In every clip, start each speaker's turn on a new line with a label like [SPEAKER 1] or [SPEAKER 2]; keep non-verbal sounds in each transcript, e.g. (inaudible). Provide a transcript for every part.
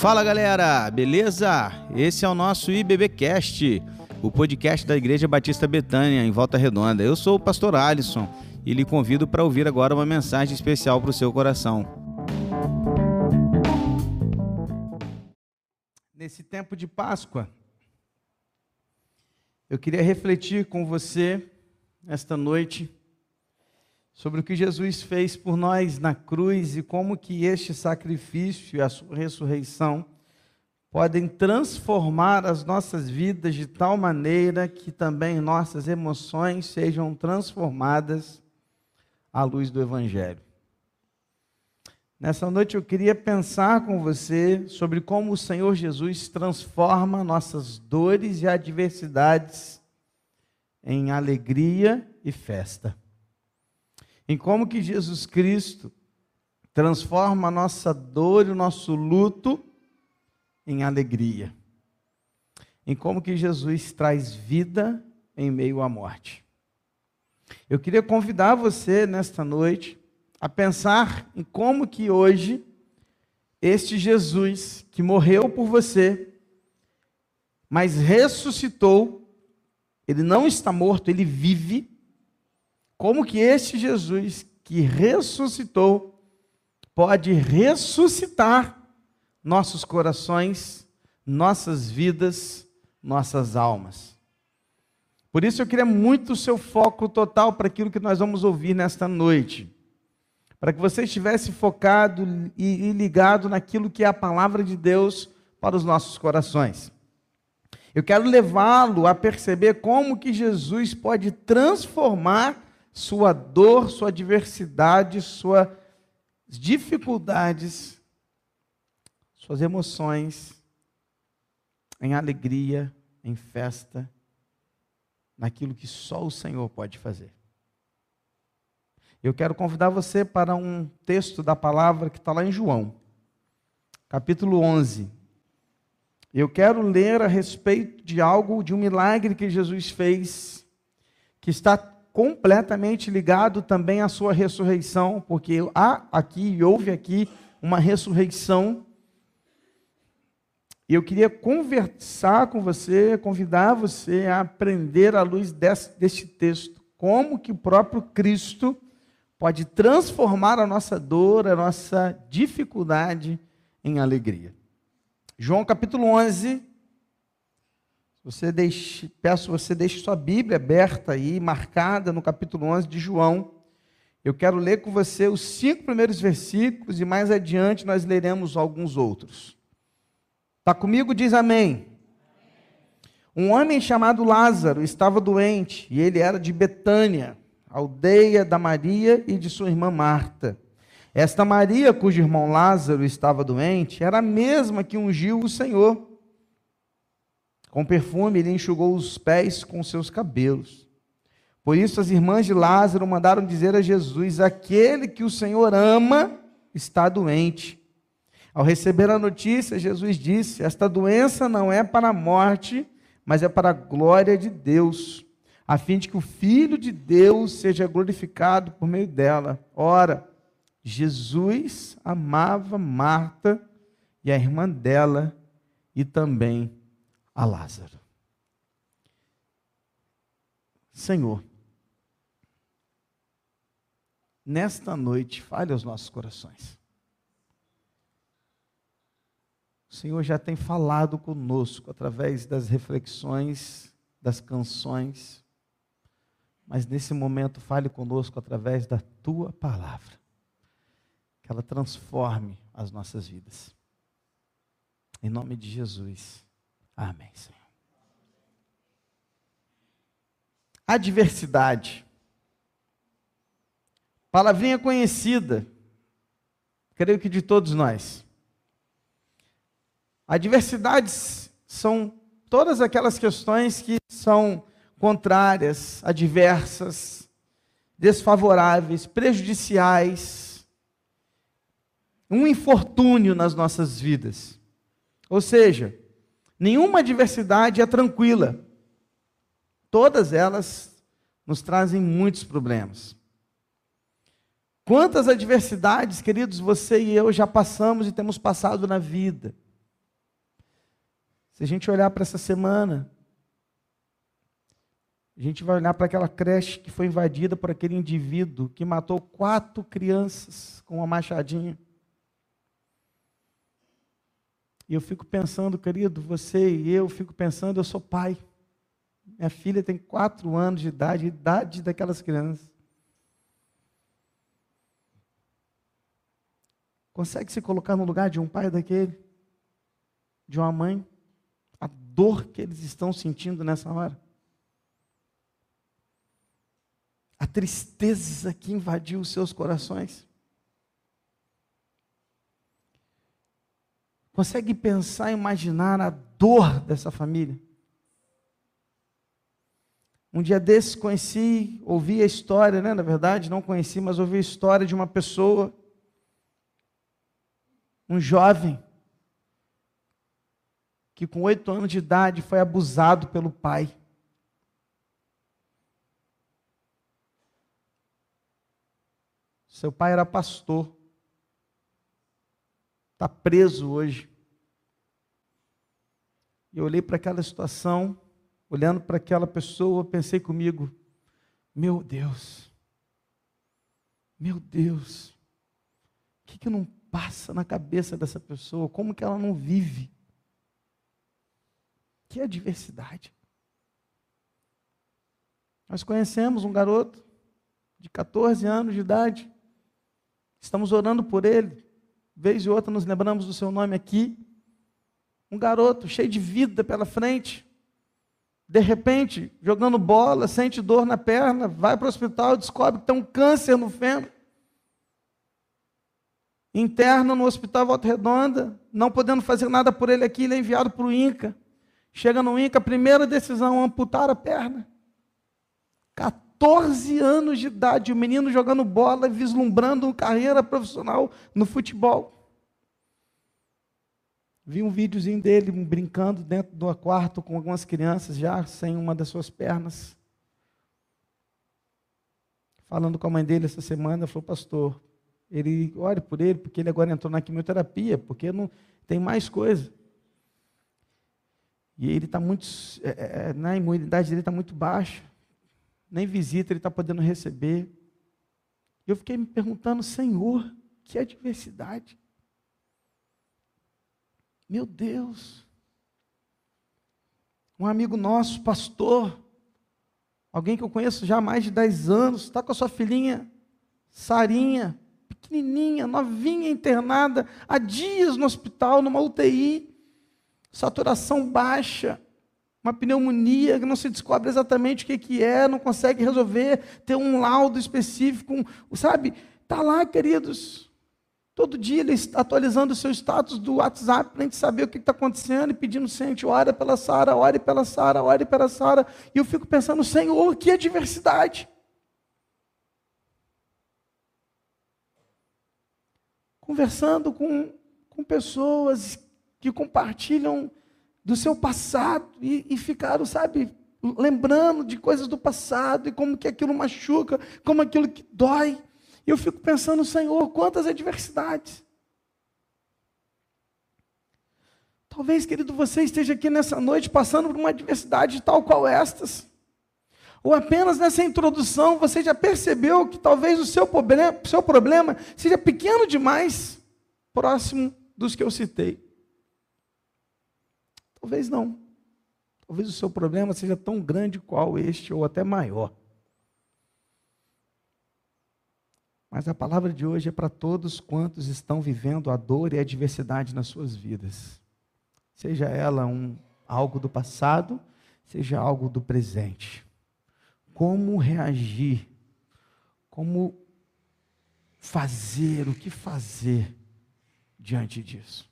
[SPEAKER 1] Fala galera, beleza? Esse é o nosso IBBcast, o podcast da Igreja Batista Betânia, em Volta Redonda. Eu sou o pastor Alisson e lhe convido para ouvir agora uma mensagem especial para o seu coração. Nesse tempo de Páscoa, eu queria refletir com você esta noite sobre o que Jesus fez por nós na cruz e como que este sacrifício e a sua ressurreição podem transformar as nossas vidas de tal maneira que também nossas emoções sejam transformadas à luz do evangelho. Nessa noite eu queria pensar com você sobre como o Senhor Jesus transforma nossas dores e adversidades em alegria e festa em como que Jesus Cristo transforma a nossa dor e o nosso luto em alegria. Em como que Jesus traz vida em meio à morte. Eu queria convidar você nesta noite a pensar em como que hoje este Jesus que morreu por você, mas ressuscitou, ele não está morto, ele vive como que este Jesus que ressuscitou pode ressuscitar nossos corações, nossas vidas, nossas almas. Por isso eu queria muito o seu foco total para aquilo que nós vamos ouvir nesta noite. Para que você estivesse focado e ligado naquilo que é a palavra de Deus para os nossos corações. Eu quero levá-lo a perceber como que Jesus pode transformar sua dor, sua adversidade, suas dificuldades, suas emoções em alegria, em festa, naquilo que só o Senhor pode fazer. Eu quero convidar você para um texto da palavra que está lá em João, capítulo 11. Eu quero ler a respeito de algo, de um milagre que Jesus fez, que está completamente ligado também à sua ressurreição, porque há aqui e houve aqui uma ressurreição. E eu queria conversar com você, convidar você a aprender à luz desse, deste texto, como que o próprio Cristo pode transformar a nossa dor, a nossa dificuldade em alegria. João capítulo 11, você deixe, peço você deixe sua Bíblia aberta aí, marcada no capítulo 11 de João. Eu quero ler com você os cinco primeiros versículos e mais adiante nós leremos alguns outros. Está comigo? Diz amém. Um homem chamado Lázaro estava doente e ele era de Betânia, aldeia da Maria e de sua irmã Marta. Esta Maria, cujo irmão Lázaro estava doente, era a mesma que ungiu o Senhor com perfume, ele enxugou os pés com seus cabelos. Por isso, as irmãs de Lázaro mandaram dizer a Jesus: Aquele que o Senhor ama está doente. Ao receber a notícia, Jesus disse: Esta doença não é para a morte, mas é para a glória de Deus, a fim de que o Filho de Deus seja glorificado por meio dela. Ora, Jesus amava Marta e a irmã dela e também a Lázaro. Senhor, nesta noite, fale aos nossos corações. O Senhor já tem falado conosco através das reflexões, das canções, mas nesse momento fale conosco através da tua palavra, que ela transforme as nossas vidas. Em nome de Jesus. Amém, Senhor. Adversidade. Palavrinha conhecida, creio que de todos nós. Adversidades são todas aquelas questões que são contrárias, adversas, desfavoráveis, prejudiciais, um infortúnio nas nossas vidas. Ou seja, Nenhuma adversidade é tranquila. Todas elas nos trazem muitos problemas. Quantas adversidades, queridos, você e eu já passamos e temos passado na vida. Se a gente olhar para essa semana, a gente vai olhar para aquela creche que foi invadida por aquele indivíduo que matou quatro crianças com uma machadinha. E eu fico pensando, querido, você e eu, fico pensando, eu sou pai. Minha filha tem quatro anos de idade, idade daquelas crianças. Consegue se colocar no lugar de um pai daquele? De uma mãe? A dor que eles estão sentindo nessa hora? A tristeza que invadiu os seus corações? Consegue pensar, imaginar a dor dessa família? Um dia desses conheci, ouvi a história, né? na verdade, não conheci, mas ouvi a história de uma pessoa, um jovem, que com oito anos de idade foi abusado pelo pai. Seu pai era pastor, está preso hoje. E eu olhei para aquela situação, olhando para aquela pessoa, pensei comigo: meu Deus, meu Deus, o que, que não passa na cabeça dessa pessoa? Como que ela não vive? Que adversidade. Nós conhecemos um garoto de 14 anos de idade, estamos orando por ele, vez e outra nos lembramos do seu nome aqui um garoto cheio de vida pela frente, de repente, jogando bola, sente dor na perna, vai para o hospital, descobre que tem um câncer no fêmur. Interna no hospital Volta Redonda, não podendo fazer nada por ele aqui, ele é enviado para o INCA. Chega no INCA, primeira decisão, amputar a perna. 14 anos de idade, o menino jogando bola, vislumbrando carreira profissional no futebol. Vi um videozinho dele brincando dentro do quarto com algumas crianças já sem uma das suas pernas. Falando com a mãe dele essa semana, falou, pastor, ele ore por ele, porque ele agora entrou na quimioterapia, porque não tem mais coisa. E ele está muito, é, é, na imunidade dele está muito baixa, nem visita ele está podendo receber. Eu fiquei me perguntando, Senhor, que adversidade. Meu Deus. Um amigo nosso, pastor, alguém que eu conheço já há mais de 10 anos, está com a sua filhinha, Sarinha, pequenininha, novinha, internada, há dias no hospital, numa UTI, saturação baixa, uma pneumonia que não se descobre exatamente o que, que é, não consegue resolver, ter um laudo específico, um, sabe? Está lá, queridos, Todo dia ele está atualizando o seu status do WhatsApp para a gente saber o que está acontecendo e pedindo, gente, ore pela Sara, ore pela Sara, ore pela Sara. E eu fico pensando, Senhor, que adversidade. Conversando com, com pessoas que compartilham do seu passado e, e ficaram, sabe, lembrando de coisas do passado e como que aquilo machuca, como aquilo que dói. E eu fico pensando, Senhor, quantas adversidades. Talvez, querido, você esteja aqui nessa noite passando por uma adversidade tal qual estas. Ou apenas nessa introdução você já percebeu que talvez o seu problema, seu problema seja pequeno demais, próximo dos que eu citei. Talvez não. Talvez o seu problema seja tão grande qual este, ou até maior. Mas a palavra de hoje é para todos quantos estão vivendo a dor e a adversidade nas suas vidas. Seja ela um, algo do passado, seja algo do presente. Como reagir? Como fazer? O que fazer diante disso?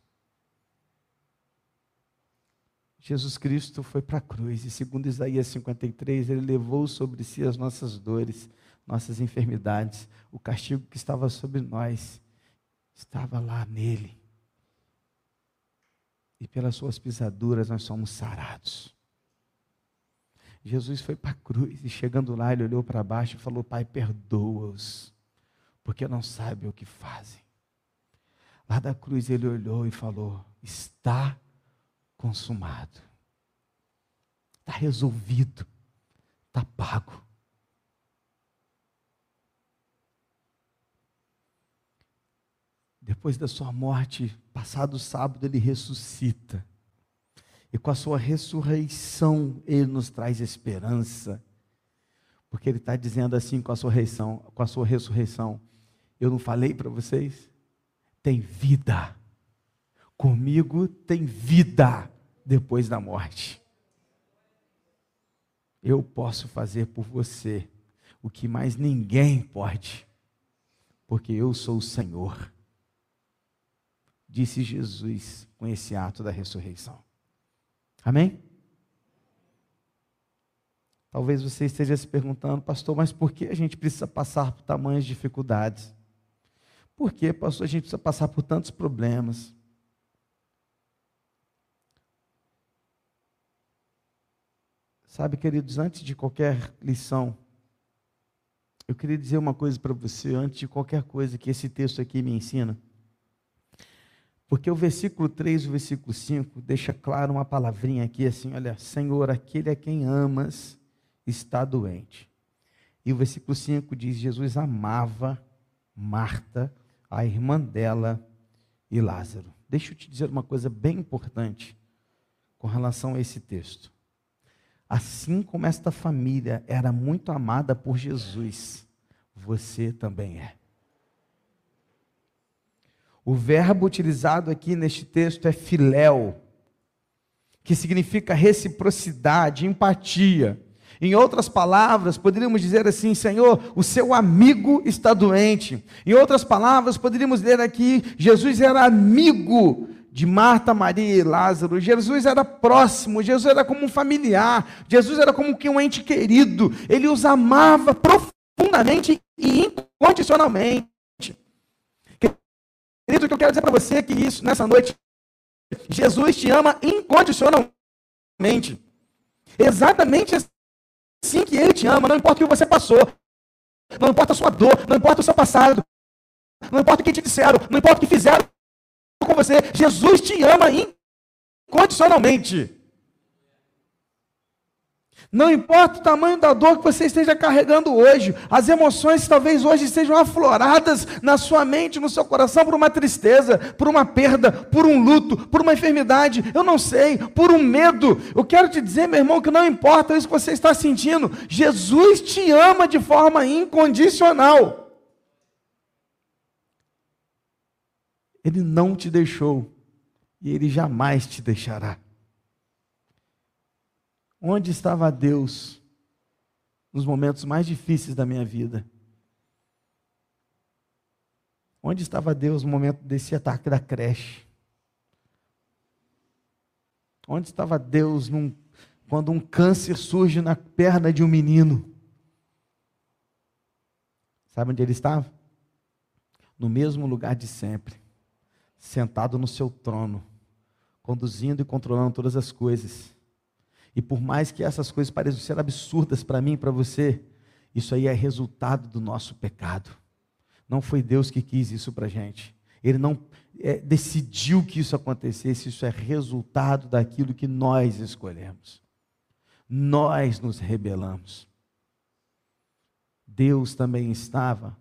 [SPEAKER 1] Jesus Cristo foi para a cruz e, segundo Isaías 53, ele levou sobre si as nossas dores nossas enfermidades, o castigo que estava sobre nós, estava lá nele. E pelas suas pisaduras nós somos sarados. Jesus foi para a cruz e chegando lá, ele olhou para baixo e falou: Pai, perdoa-os, porque não sabem o que fazem. Lá da cruz ele olhou e falou: Está consumado. Está resolvido. Está pago. Depois da sua morte, passado o sábado, ele ressuscita. E com a sua ressurreição, ele nos traz esperança. Porque ele está dizendo assim com a sua ressurreição, com a sua ressurreição. Eu não falei para vocês? Tem vida. Comigo tem vida depois da morte. Eu posso fazer por você o que mais ninguém pode, porque eu sou o Senhor disse Jesus com esse ato da ressurreição. Amém? Talvez você esteja se perguntando, pastor, mas por que a gente precisa passar por tamanhas dificuldades? Por que, pastor, a gente precisa passar por tantos problemas? Sabe, queridos, antes de qualquer lição, eu queria dizer uma coisa para você, antes de qualquer coisa que esse texto aqui me ensina. Porque o versículo 3 e o versículo 5 deixa claro uma palavrinha aqui assim, olha, Senhor, aquele a quem amas está doente. E o versículo 5 diz: Jesus amava Marta, a irmã dela e Lázaro. Deixa eu te dizer uma coisa bem importante com relação a esse texto. Assim como esta família era muito amada por Jesus, você também é. O verbo utilizado aqui neste texto é filéu, que significa reciprocidade, empatia. Em outras palavras, poderíamos dizer assim: Senhor, o seu amigo está doente. Em outras palavras, poderíamos ler aqui: Jesus era amigo de Marta, Maria e Lázaro. Jesus era próximo, Jesus era como um familiar, Jesus era como um ente querido. Ele os amava profundamente e incondicionalmente. Querido, o que eu quero dizer para você é que isso, nessa noite, Jesus te ama incondicionalmente. Exatamente assim que Ele te ama, não importa o que você passou, não importa a sua dor, não importa o seu passado, não importa o que te disseram, não importa o que fizeram com você, Jesus te ama incondicionalmente. Não importa o tamanho da dor que você esteja carregando hoje, as emoções talvez hoje estejam afloradas na sua mente, no seu coração, por uma tristeza, por uma perda, por um luto, por uma enfermidade, eu não sei, por um medo. Eu quero te dizer, meu irmão, que não importa isso que você está sentindo, Jesus te ama de forma incondicional. Ele não te deixou e ele jamais te deixará. Onde estava Deus nos momentos mais difíceis da minha vida? Onde estava Deus no momento desse ataque da creche? Onde estava Deus num, quando um câncer surge na perna de um menino? Sabe onde ele estava? No mesmo lugar de sempre, sentado no seu trono, conduzindo e controlando todas as coisas. E por mais que essas coisas pareçam ser absurdas para mim e para você, isso aí é resultado do nosso pecado. Não foi Deus que quis isso para a gente. Ele não é, decidiu que isso acontecesse, isso é resultado daquilo que nós escolhemos. Nós nos rebelamos. Deus também estava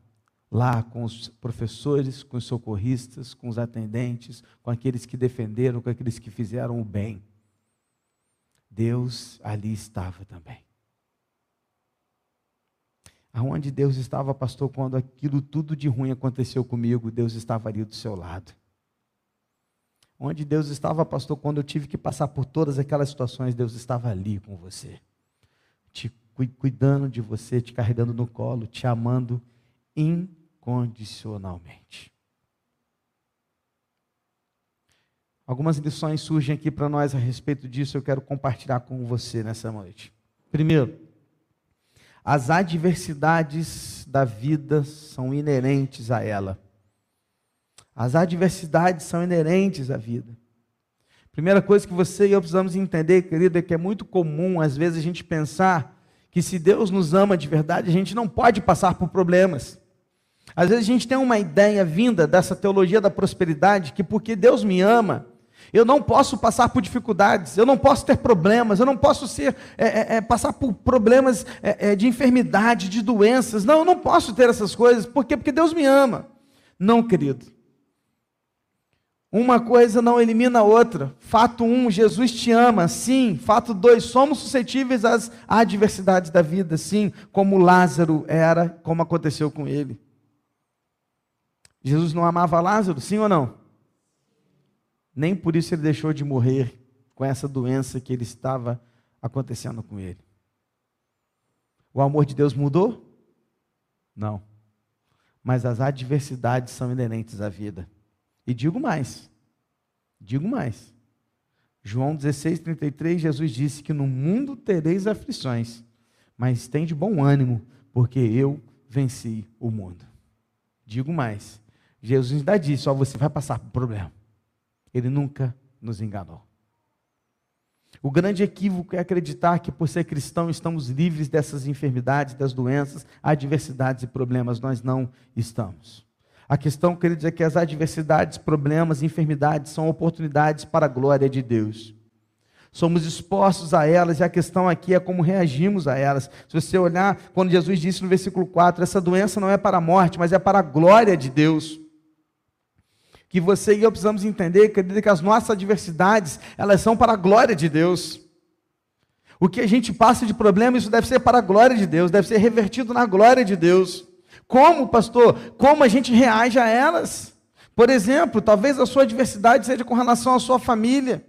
[SPEAKER 1] lá com os professores, com os socorristas, com os atendentes, com aqueles que defenderam, com aqueles que fizeram o bem. Deus ali estava também. Aonde Deus estava, pastor, quando aquilo tudo de ruim aconteceu comigo, Deus estava ali do seu lado. Onde Deus estava, pastor, quando eu tive que passar por todas aquelas situações, Deus estava ali com você, te cuidando de você, te carregando no colo, te amando incondicionalmente. Algumas lições surgem aqui para nós a respeito disso, eu quero compartilhar com você nessa noite. Primeiro, as adversidades da vida são inerentes a ela. As adversidades são inerentes à vida. Primeira coisa que você e eu precisamos entender, querido, é que é muito comum, às vezes, a gente pensar que se Deus nos ama de verdade, a gente não pode passar por problemas. Às vezes a gente tem uma ideia vinda dessa teologia da prosperidade, que porque Deus me ama, Eu não posso passar por dificuldades, eu não posso ter problemas, eu não posso ser, é, é, é passar por problemas é, é, de enfermidade, de doenças. Não, eu não posso ter essas coisas. Por quê? Porque Deus me ama. Não, querido. Uma coisa não elimina a outra. Fato 1, um, Jesus te ama. Sim. Fato 2, somos suscetíveis às adversidades da vida. Sim, como Lázaro era, como aconteceu com ele. Jesus não amava Lázaro, sim ou não? Nem por isso ele deixou de morrer com essa doença que ele estava acontecendo com ele. O amor de Deus mudou? Não. Mas as adversidades são inerentes à vida. E digo mais. Digo mais. João 16, 33, Jesus disse que no mundo tereis aflições, mas tem de bom ânimo, porque eu venci o mundo. Digo mais. Jesus ainda disse: Ó, você vai passar por problema. Ele nunca nos enganou. O grande equívoco é acreditar que, por ser cristão, estamos livres dessas enfermidades, das doenças, adversidades e problemas. Nós não estamos. A questão, queridos, é que as adversidades, problemas, enfermidades são oportunidades para a glória de Deus. Somos expostos a elas e a questão aqui é como reagimos a elas. Se você olhar, quando Jesus disse no versículo 4: essa doença não é para a morte, mas é para a glória de Deus que você e eu precisamos entender, que as nossas adversidades, elas são para a glória de Deus. O que a gente passa de problema, isso deve ser para a glória de Deus, deve ser revertido na glória de Deus. Como, pastor? Como a gente reage a elas? Por exemplo, talvez a sua adversidade seja com relação à sua família.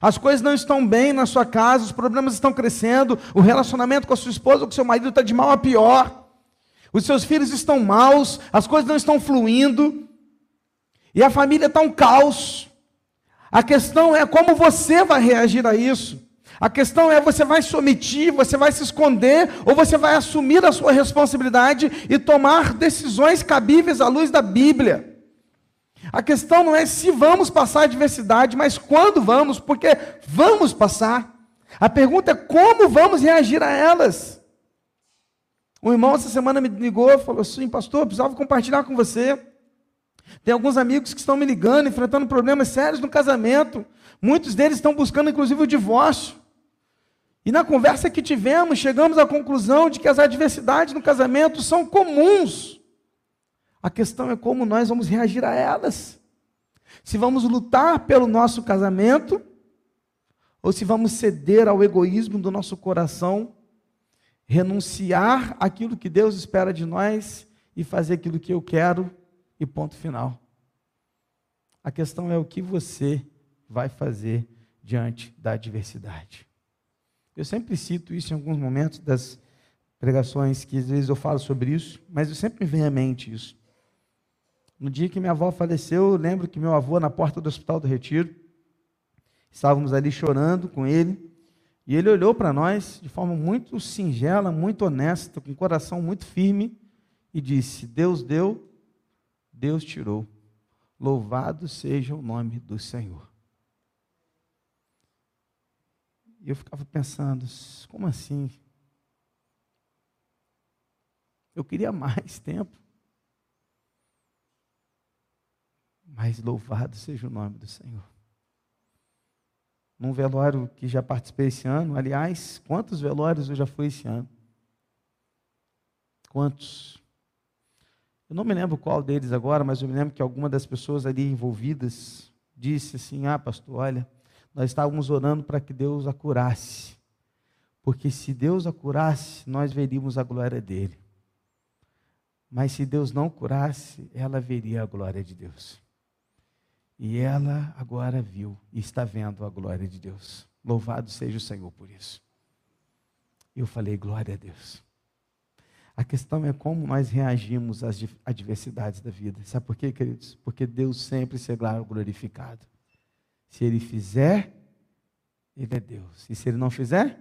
[SPEAKER 1] As coisas não estão bem na sua casa, os problemas estão crescendo, o relacionamento com a sua esposa ou com o seu marido está de mal a pior. Os seus filhos estão maus, as coisas não estão fluindo. E a família está um caos. A questão é como você vai reagir a isso. A questão é você vai se omitir, você vai se esconder, ou você vai assumir a sua responsabilidade e tomar decisões cabíveis à luz da Bíblia. A questão não é se vamos passar adversidade, mas quando vamos, porque vamos passar. A pergunta é como vamos reagir a elas. Um irmão essa semana me ligou e falou assim: Pastor, precisava compartilhar com você. Tem alguns amigos que estão me ligando, enfrentando problemas sérios no casamento. Muitos deles estão buscando, inclusive, o divórcio. E na conversa que tivemos, chegamos à conclusão de que as adversidades no casamento são comuns. A questão é como nós vamos reagir a elas. Se vamos lutar pelo nosso casamento, ou se vamos ceder ao egoísmo do nosso coração, renunciar aquilo que Deus espera de nós e fazer aquilo que eu quero e ponto final. A questão é o que você vai fazer diante da adversidade. Eu sempre cito isso em alguns momentos das pregações que às vezes eu falo sobre isso, mas eu sempre me vem à mente isso. No dia que minha avó faleceu, eu lembro que meu avô, na porta do Hospital do Retiro, estávamos ali chorando com ele, e ele olhou para nós de forma muito singela, muito honesta, com o coração muito firme, e disse: Deus deu, Deus tirou. Louvado seja o nome do Senhor. E eu ficava pensando, como assim? Eu queria (laughs) mais tempo. Mas louvado seja o nome do Senhor. Num velório que já participei esse ano, aliás, quantos velórios eu já fui esse ano? Quantos? Eu não me lembro qual deles agora, mas eu me lembro que alguma das pessoas ali envolvidas disse assim: Ah, pastor, olha, nós estávamos orando para que Deus a curasse. Porque se Deus a curasse, nós veríamos a glória dele. Mas se Deus não curasse, ela veria a glória de Deus. E ela agora viu e está vendo a glória de Deus. Louvado seja o Senhor por isso. Eu falei, glória a Deus. A questão é como nós reagimos às adversidades da vida. Sabe por quê, queridos? Porque Deus sempre será glorificado. Se Ele fizer, Ele é Deus. E se Ele não fizer,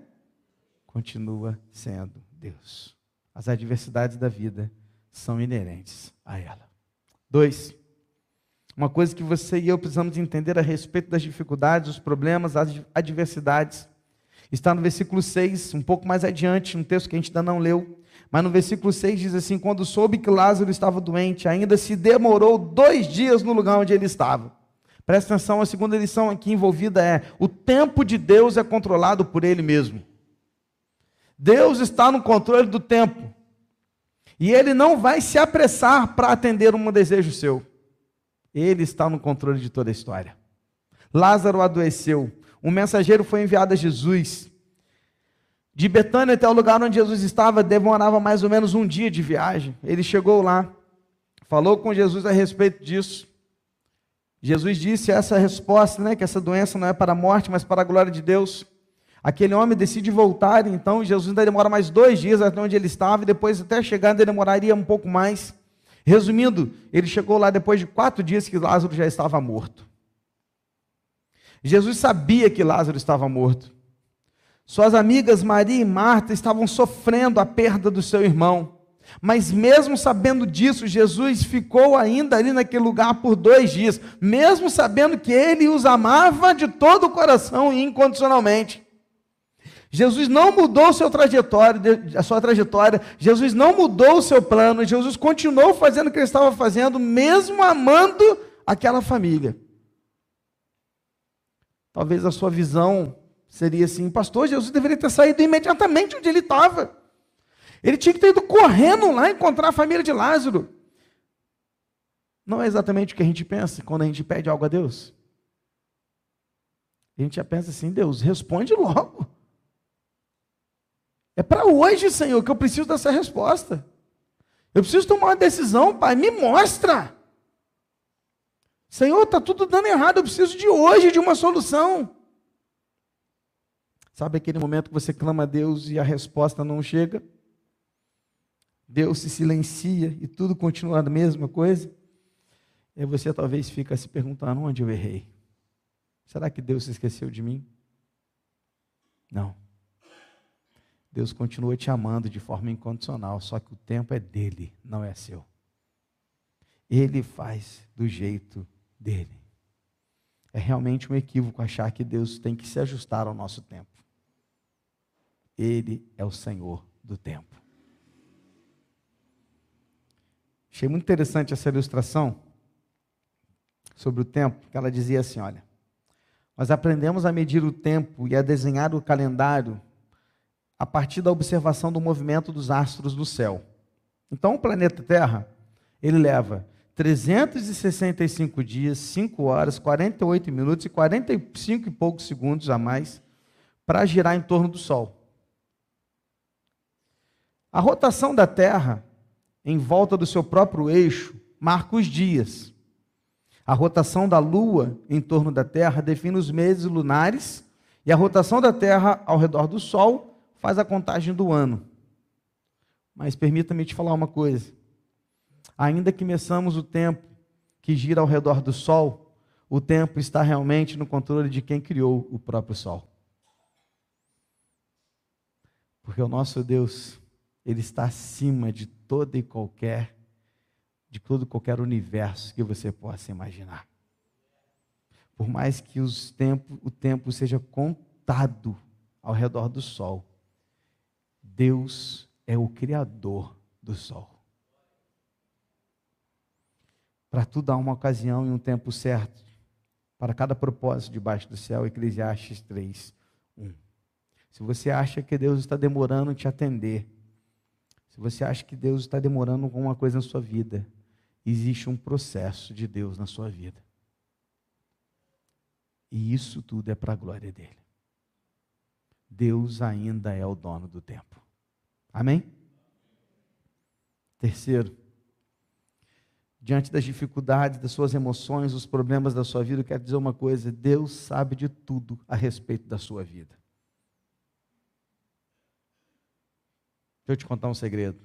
[SPEAKER 1] continua sendo Deus. As adversidades da vida são inerentes a ela. Dois, uma coisa que você e eu precisamos entender a respeito das dificuldades, os problemas, as adversidades, está no versículo 6, um pouco mais adiante, um texto que a gente ainda não leu. Mas no versículo 6 diz assim: Quando soube que Lázaro estava doente, ainda se demorou dois dias no lugar onde ele estava. Presta atenção, a segunda lição aqui envolvida é: o tempo de Deus é controlado por Ele mesmo. Deus está no controle do tempo. E Ele não vai se apressar para atender um desejo seu. Ele está no controle de toda a história. Lázaro adoeceu. Um mensageiro foi enviado a Jesus. De Betânia até o lugar onde Jesus estava, demorava mais ou menos um dia de viagem. Ele chegou lá, falou com Jesus a respeito disso. Jesus disse essa resposta, né, que essa doença não é para a morte, mas para a glória de Deus. Aquele homem decide voltar, então Jesus ainda demora mais dois dias até onde ele estava, e depois até chegar demoraria um pouco mais. Resumindo, ele chegou lá depois de quatro dias que Lázaro já estava morto. Jesus sabia que Lázaro estava morto. Suas amigas Maria e Marta estavam sofrendo a perda do seu irmão. Mas mesmo sabendo disso, Jesus ficou ainda ali naquele lugar por dois dias, mesmo sabendo que ele os amava de todo o coração e incondicionalmente. Jesus não mudou seu trajetória, a sua trajetória, Jesus não mudou o seu plano, Jesus continuou fazendo o que ele estava fazendo, mesmo amando aquela família. Talvez a sua visão seria assim, pastor, Jesus deveria ter saído imediatamente onde ele estava. Ele tinha que ter ido correndo lá encontrar a família de Lázaro. Não é exatamente o que a gente pensa quando a gente pede algo a Deus. A gente já pensa assim, Deus, responde logo. É para hoje, Senhor, que eu preciso dessa resposta. Eu preciso tomar uma decisão, Pai, me mostra. Senhor, está tudo dando errado, eu preciso de hoje de uma solução. Sabe aquele momento que você clama a Deus e a resposta não chega? Deus se silencia e tudo continua a mesma coisa? E você talvez fica se perguntando onde eu errei. Será que Deus se esqueceu de mim? Não. Deus continua te amando de forma incondicional, só que o tempo é dele, não é seu. Ele faz do jeito dele. É realmente um equívoco achar que Deus tem que se ajustar ao nosso tempo. Ele é o Senhor do tempo. Achei muito interessante essa ilustração sobre o tempo, que ela dizia assim: olha, nós aprendemos a medir o tempo e a desenhar o calendário a partir da observação do movimento dos astros do céu. Então, o planeta Terra, ele leva 365 dias, 5 horas, 48 minutos e 45 e poucos segundos a mais para girar em torno do Sol. A rotação da Terra em volta do seu próprio eixo marca os dias. A rotação da Lua em torno da Terra define os meses lunares e a rotação da Terra ao redor do Sol faz a contagem do ano. Mas permita-me te falar uma coisa. Ainda que meçamos o tempo que gira ao redor do Sol, o tempo está realmente no controle de quem criou o próprio Sol. Porque o nosso Deus, Ele está acima de toda e qualquer, de todo e qualquer universo que você possa imaginar. Por mais que os o tempo seja contado ao redor do Sol, Deus é o Criador do sol. Para tudo há uma ocasião e um tempo certo. Para cada propósito debaixo do céu, Eclesiastes 3, 1. Se você acha que Deus está demorando em te atender, se você acha que Deus está demorando alguma coisa na sua vida, existe um processo de Deus na sua vida. E isso tudo é para a glória dele. Deus ainda é o dono do tempo. Amém? Terceiro, diante das dificuldades, das suas emoções, dos problemas da sua vida, eu quero dizer uma coisa: Deus sabe de tudo a respeito da sua vida. Deixa eu te contar um segredo.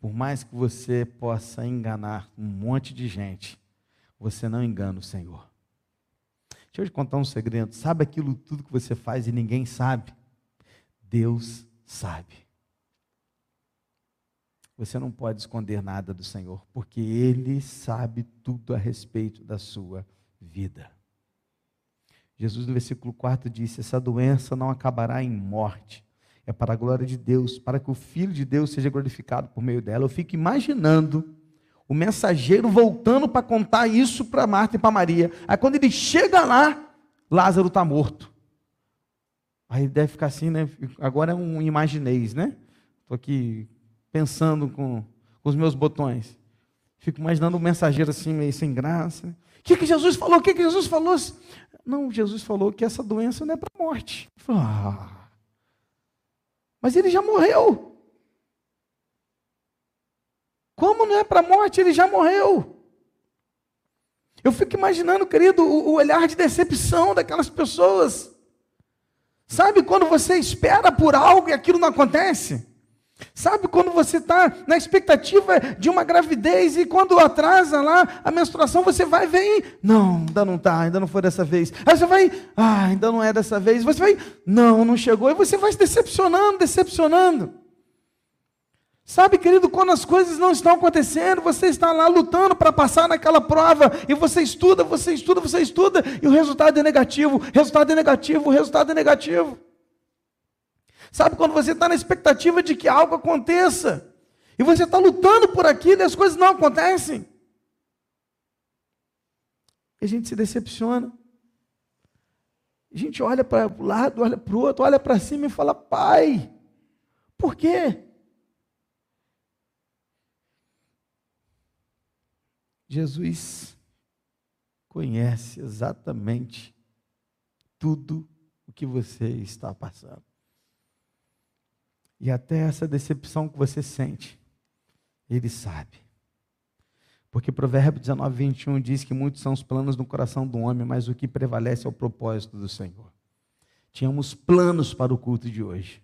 [SPEAKER 1] Por mais que você possa enganar um monte de gente, você não engana o Senhor. Deixa eu te contar um segredo. Sabe aquilo tudo que você faz e ninguém sabe? Deus sabe. Você não pode esconder nada do Senhor, porque Ele sabe tudo a respeito da sua vida. Jesus, no versículo 4, disse: Essa doença não acabará em morte, é para a glória de Deus, para que o Filho de Deus seja glorificado por meio dela. Eu fico imaginando O mensageiro voltando para contar isso para Marta e para Maria. Aí quando ele chega lá, Lázaro está morto. Aí deve ficar assim, né? Agora é um imaginês, né? Estou aqui pensando com, com, os meus botões. Fico imaginando o um mensageiro assim, meio sem graça. O que, que Jesus falou? O que, que Jesus falou? Não, Jesus falou que essa doença não é para morte. Ah, mas ele já morreu. Como não é para a morte? Ele já morreu. Eu fico imaginando, querido, o, olhar de decepção daquelas pessoas. Sabe quando você espera por algo e aquilo não acontece? Sabe quando você está na expectativa de uma gravidez e quando atrasa lá a menstruação, você vai ver, não, ainda não está, ainda não foi dessa vez. Aí você vai, ah, ainda não é dessa vez. Você vai, não, não chegou. E você vai se decepcionando, decepcionando. Sabe, querido, quando as coisas não estão acontecendo, você está lá lutando para passar naquela prova, e você estuda, você estuda, você estuda, e o resultado é negativo, resultado é negativo, resultado é negativo. Sabe, quando você está na expectativa de que algo aconteça, e você está lutando por aquilo e as coisas não acontecem, e a gente se decepciona. A gente olha para o lado, olha para o outro, olha para cima e fala: Pai, por quê? Jesus conhece exatamente tudo o que você está passando. E até essa decepção que você sente, Ele sabe. Porque Provérbio 19, 21 diz que muitos são os planos no coração do homem, mas o que prevalece é o propósito do Senhor. Tínhamos planos para o culto de hoje.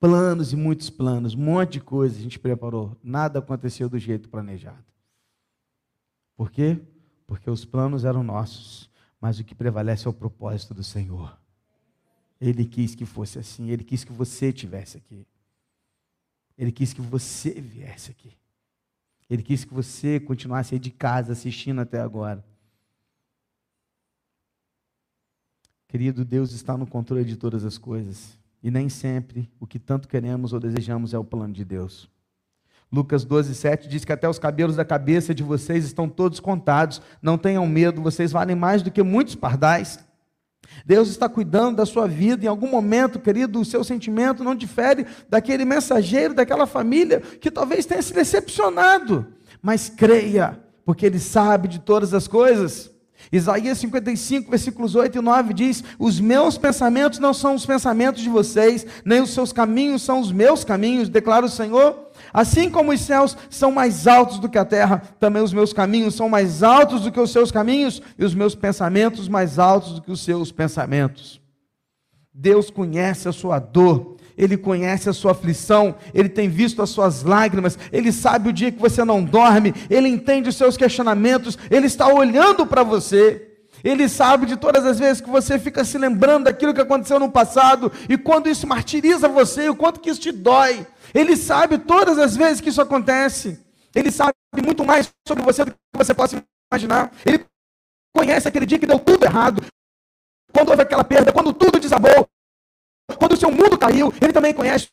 [SPEAKER 1] Planos e muitos planos, um monte de coisa a gente preparou. Nada aconteceu do jeito planejado. Por quê? Porque os planos eram nossos, mas o que prevalece é o propósito do Senhor. Ele quis que fosse assim, ele quis que você tivesse aqui. Ele quis que você viesse aqui. Ele quis que você continuasse aí de casa assistindo até agora. Querido, Deus está no controle de todas as coisas. E nem sempre o que tanto queremos ou desejamos é o plano de Deus. Lucas 12, 7 diz que até os cabelos da cabeça de vocês estão todos contados. Não tenham medo, vocês valem mais do que muitos pardais. Deus está cuidando da sua vida. Em algum momento, querido, o seu sentimento não difere daquele mensageiro, daquela família que talvez tenha se decepcionado. Mas creia, porque Ele sabe de todas as coisas. Isaías 55, versículos 8 e 9 diz: Os meus pensamentos não são os pensamentos de vocês, nem os seus caminhos são os meus caminhos, declara o Senhor. Assim como os céus são mais altos do que a terra, também os meus caminhos são mais altos do que os seus caminhos, e os meus pensamentos mais altos do que os seus pensamentos. Deus conhece a sua dor, Ele conhece a sua aflição, Ele tem visto as suas lágrimas, Ele sabe o dia que você não dorme, Ele entende os seus questionamentos, Ele está olhando para você. Ele sabe de todas as vezes que você fica se lembrando daquilo que aconteceu no passado e quando isso martiriza você, o quanto que isso te dói. Ele sabe todas as vezes que isso acontece. Ele sabe muito mais sobre você do que você possa imaginar. Ele conhece aquele dia que deu tudo errado. Quando houve aquela perda, quando tudo desabou, quando o seu mundo caiu, ele também conhece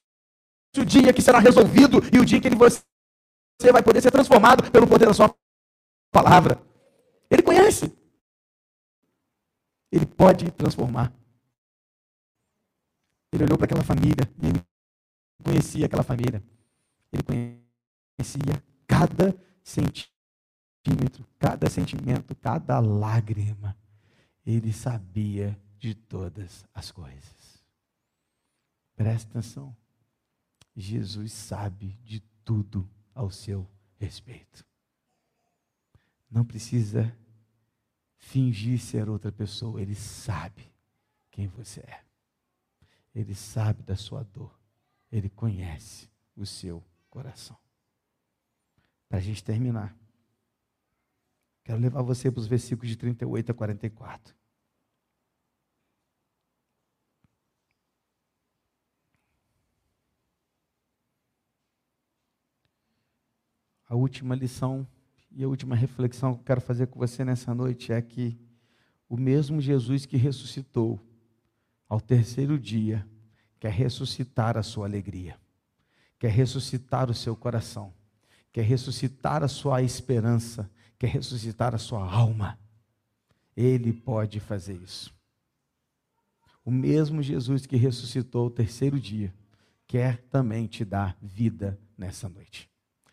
[SPEAKER 1] o dia que será resolvido e o dia que você vai poder ser transformado pelo poder da sua palavra. Ele conhece. Ele pode transformar. Ele olhou para aquela família e ele conhecia aquela família. Ele conhecia cada centímetro, cada sentimento, cada lágrima. Ele sabia de todas as coisas. Presta atenção. Jesus sabe de tudo ao seu respeito. Não precisa fingir ser outra pessoa, ele sabe quem você é. Ele sabe da sua dor. Ele conhece o seu coração. Para a gente terminar, quero levar você para os versículos de 38 a 44. A última lição e a última reflexão que eu quero fazer com você nessa noite é que o mesmo Jesus que ressuscitou ao terceiro dia quer ressuscitar a sua alegria, quer ressuscitar o seu coração, quer ressuscitar a sua esperança, quer ressuscitar a sua alma, ele pode fazer isso. O mesmo Jesus que ressuscitou o terceiro dia, quer também te dar vida nessa noite.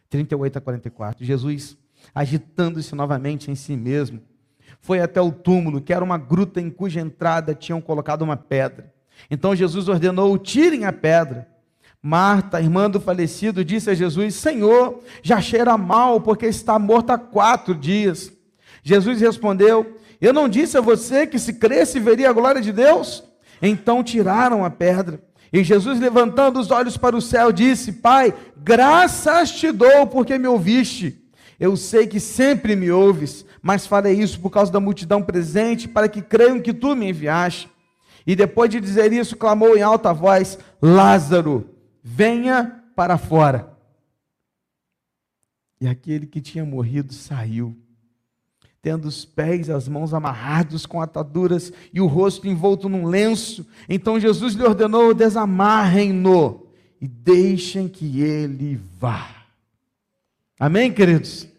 [SPEAKER 1] 38 a 44. Jesus, agitando-se novamente em si mesmo, foi até o túmulo, que era uma gruta em cuja entrada tinham colocado uma pedra. Então Jesus ordenou: tirem a pedra. Marta, irmã do falecido, disse a Jesus: Senhor, já cheira mal, porque está morto há quatro dias. Jesus respondeu: Eu não disse a você que se cresce veria a glória de Deus? Então tiraram a pedra. E Jesus, levantando os olhos para o céu, disse: Pai, graças te dou porque me ouviste. Eu sei que sempre me ouves, mas farei isso por causa da multidão presente, para que creiam que tu me enviaste. E depois de dizer isso, clamou em alta voz: Lázaro, venha para fora. E aquele que tinha morrido saiu, tendo os pés e as mãos amarrados com ataduras e o rosto envolto num lenço. Então Jesus lhe ordenou: desamarrem-no e deixem que ele vá. Amém, queridos?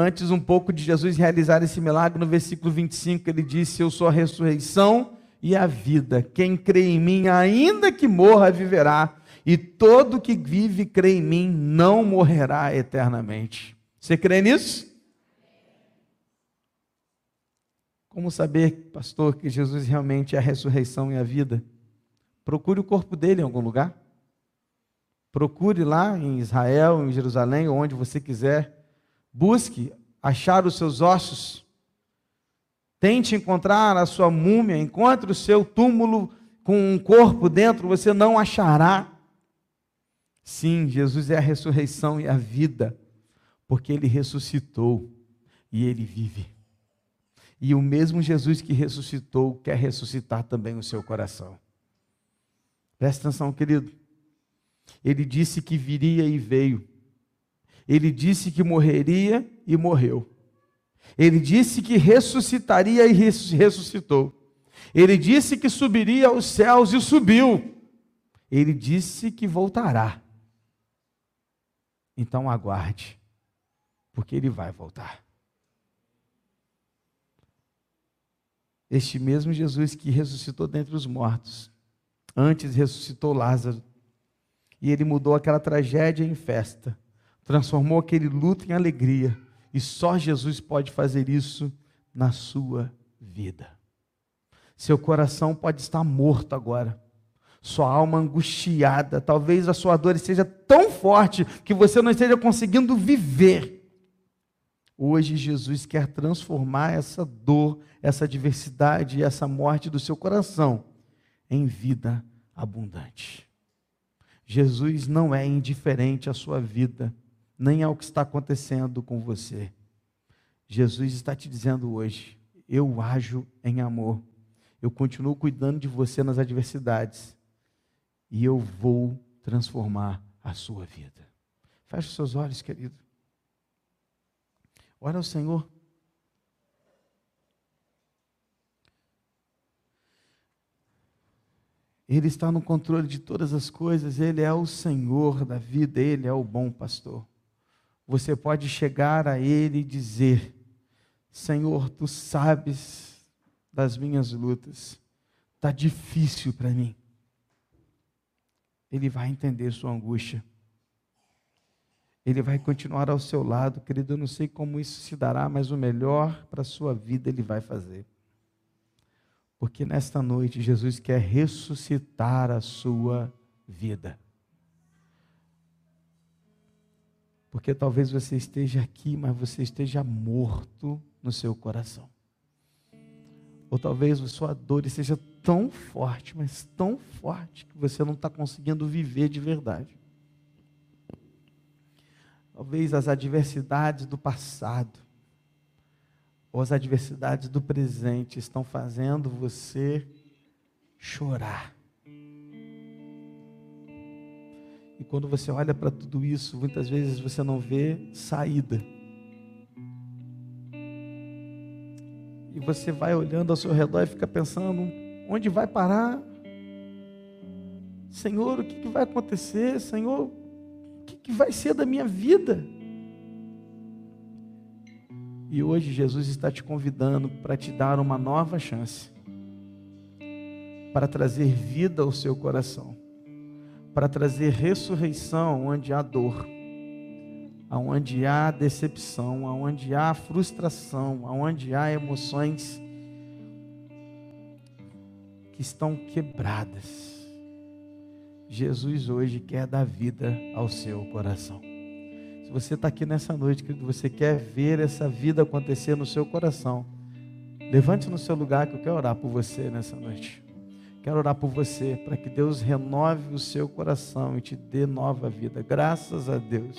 [SPEAKER 1] Antes um pouco de Jesus realizar esse milagre, no versículo 25, ele disse: Eu sou a ressurreição e a vida. Quem crê em mim, ainda que morra, viverá. E todo que vive e crê em mim não morrerá eternamente. Você crê nisso? Como saber, pastor, que Jesus realmente é a ressurreição e a vida? Procure o corpo dele em algum lugar. Procure lá em Israel, em Jerusalém, onde você quiser. Busque achar os seus ossos. Tente encontrar a sua múmia. Encontre o seu túmulo com um corpo dentro, você não achará. Sim, Jesus é a ressurreição e a vida porque ele ressuscitou e ele vive. E o mesmo Jesus que ressuscitou quer ressuscitar também o seu coração. Presta atenção, querido. Ele disse que viria e veio. Ele disse que morreria e morreu. Ele disse que ressuscitaria e ressuscitou. Ele disse que subiria aos céus e subiu. Ele disse que voltará. Então aguarde porque ele vai voltar. Este mesmo Jesus que ressuscitou dentre os mortos, antes ressuscitou Lázaro, e ele mudou aquela tragédia em festa, transformou aquele luto em alegria, e só Jesus pode fazer isso na sua vida. Seu coração pode estar morto agora, sua alma angustiada, talvez a sua dor esteja tão forte que você não esteja conseguindo viver. Hoje Jesus quer transformar essa dor, essa adversidade essa morte do seu coração em vida abundante. Jesus não é indiferente à sua vida, nem ao que está acontecendo com você. Jesus está te dizendo hoje: eu ajo em amor, eu continuo cuidando de você nas adversidades e eu vou transformar a sua vida. Feche os seus olhos, querido. Ora ao Senhor. Ele está no controle de todas as coisas, Ele é o Senhor da vida, Ele é o bom pastor. Você pode chegar a Ele e dizer: Senhor, tu sabes das minhas lutas, está difícil para mim. Ele vai entender sua angústia. Ele vai continuar ao seu lado, querido. Eu não sei como isso se dará, mas o melhor para a sua vida Ele vai fazer. Porque nesta noite Jesus quer ressuscitar a sua vida. Porque talvez você esteja aqui, mas você esteja morto no seu coração. Ou talvez a sua dor esteja tão forte, mas tão forte, que você não está conseguindo viver de verdade. Talvez as adversidades do passado ou as adversidades do presente estão fazendo você chorar. E quando você olha para tudo isso, muitas vezes você não vê saída. E você vai olhando ao seu redor e fica pensando: onde vai parar? Senhor, o que vai acontecer? Senhor, que vai ser da minha vida? E hoje Jesus está te convidando para te dar uma nova chance, para trazer vida ao seu coração, para trazer ressurreição onde há dor, onde há decepção, onde há frustração, onde há emoções que estão quebradas. Jesus hoje quer dar vida ao seu coração. Se você está aqui nessa noite, querido, você quer ver essa vida acontecer no seu coração, levante no seu lugar que eu quero orar por você nessa noite. Quero orar por você, para que Deus renove o seu coração e te dê nova vida. Graças a Deus.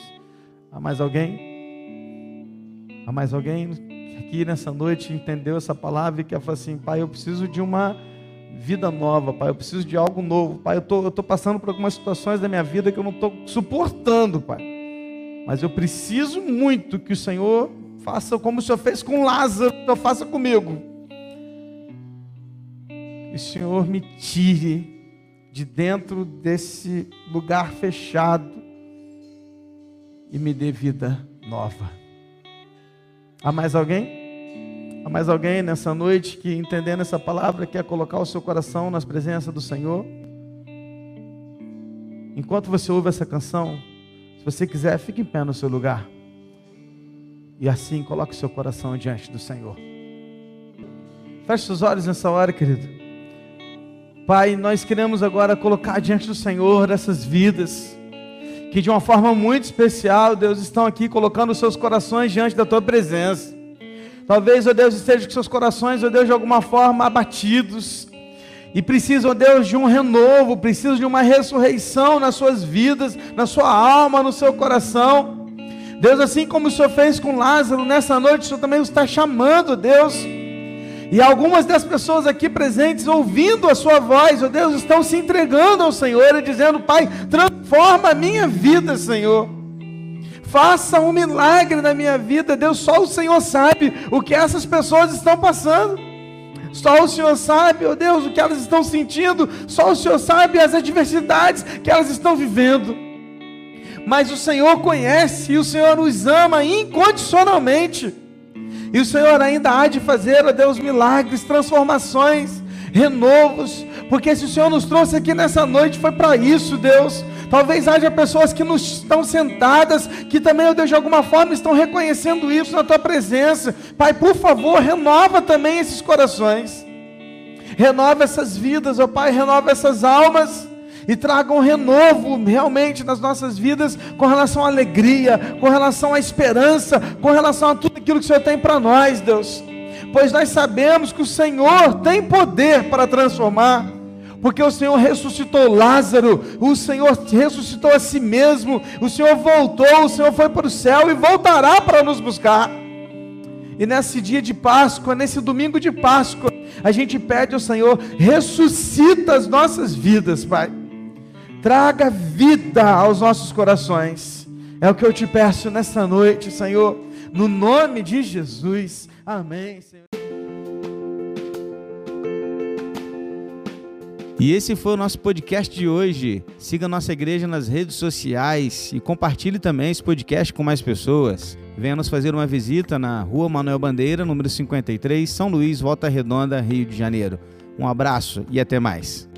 [SPEAKER 1] Há mais alguém? Há mais alguém aqui nessa noite entendeu essa palavra e quer falar assim, pai, eu preciso de uma vida nova, pai, eu preciso de algo novo, pai, eu tô, estou passando por algumas situações da minha vida que eu não estou suportando, pai. Mas eu preciso muito que o Senhor faça como o Senhor fez com Lázaro, faça comigo. O Senhor me tire de dentro desse lugar fechado e me dê vida nova. Há mais alguém? Há mais alguém nessa noite que, entendendo essa palavra, quer colocar o seu coração nas presenças do Senhor? Enquanto você ouve essa canção, se você quiser, fique em pé no seu lugar. E assim coloque seu coração diante do Senhor. Feche seus olhos nessa hora, querido. Pai, nós queremos agora colocar diante do Senhor essas vidas que de uma forma muito especial, Deus, estão aqui colocando seus corações diante da tua presença. Talvez, ó Deus, esteja com seus corações, ó Deus, de alguma forma abatidos, e precisam, Deus, de um renovo, precisam de uma ressurreição nas suas vidas, na sua alma, no seu coração. Deus, assim como o Senhor fez com Lázaro nessa noite, o Senhor também está chamando, Deus. E algumas das pessoas aqui presentes, ouvindo a Sua voz, ó oh Deus, estão se entregando ao Senhor e dizendo: Pai, transforma a minha vida, Senhor. Faça um milagre na minha vida, Deus. Só o Senhor sabe o que essas pessoas estão passando. Só o Senhor sabe, ó oh Deus, o que elas estão sentindo. Só o Senhor sabe as adversidades que elas estão vivendo. Mas o Senhor conhece e o Senhor os ama incondicionalmente. E o Senhor ainda há de fazer, ó Deus, milagres, transformações, renovos. Porque se o Senhor nos trouxe aqui nessa noite, foi para isso, Deus Talvez haja pessoas que nos estão sentadas, que também, ó Deus, de alguma forma estão reconhecendo isso na tua presença. Pai, por favor, renova também esses corações. Renova essas vidas, ó Pai, renova essas almas e traga um renovo realmente nas nossas vidas com relação à alegria, com relação à esperança, com relação a tudo aquilo que o Senhor tem para nós, Deus. Pois nós sabemos que o Senhor tem poder para transformar porque o Senhor ressuscitou Lázaro, o Senhor ressuscitou a si mesmo, o Senhor voltou, o Senhor foi para o céu e voltará para nos buscar. E nesse dia de Páscoa, nesse domingo de Páscoa, a gente pede ao Senhor, ressuscita as nossas vidas, Pai. Traga vida aos nossos corações. É o que eu te peço nessa noite, Senhor, no nome de Jesus. Amém, Senhor.
[SPEAKER 2] E esse foi o nosso podcast de hoje. Siga nossa igreja nas redes sociais e compartilhe também esse podcast com mais pessoas. Venha nos fazer uma visita na Rua Manuel Bandeira, número 53, São Luís, Volta Redonda, Rio de Janeiro. Um abraço e até mais.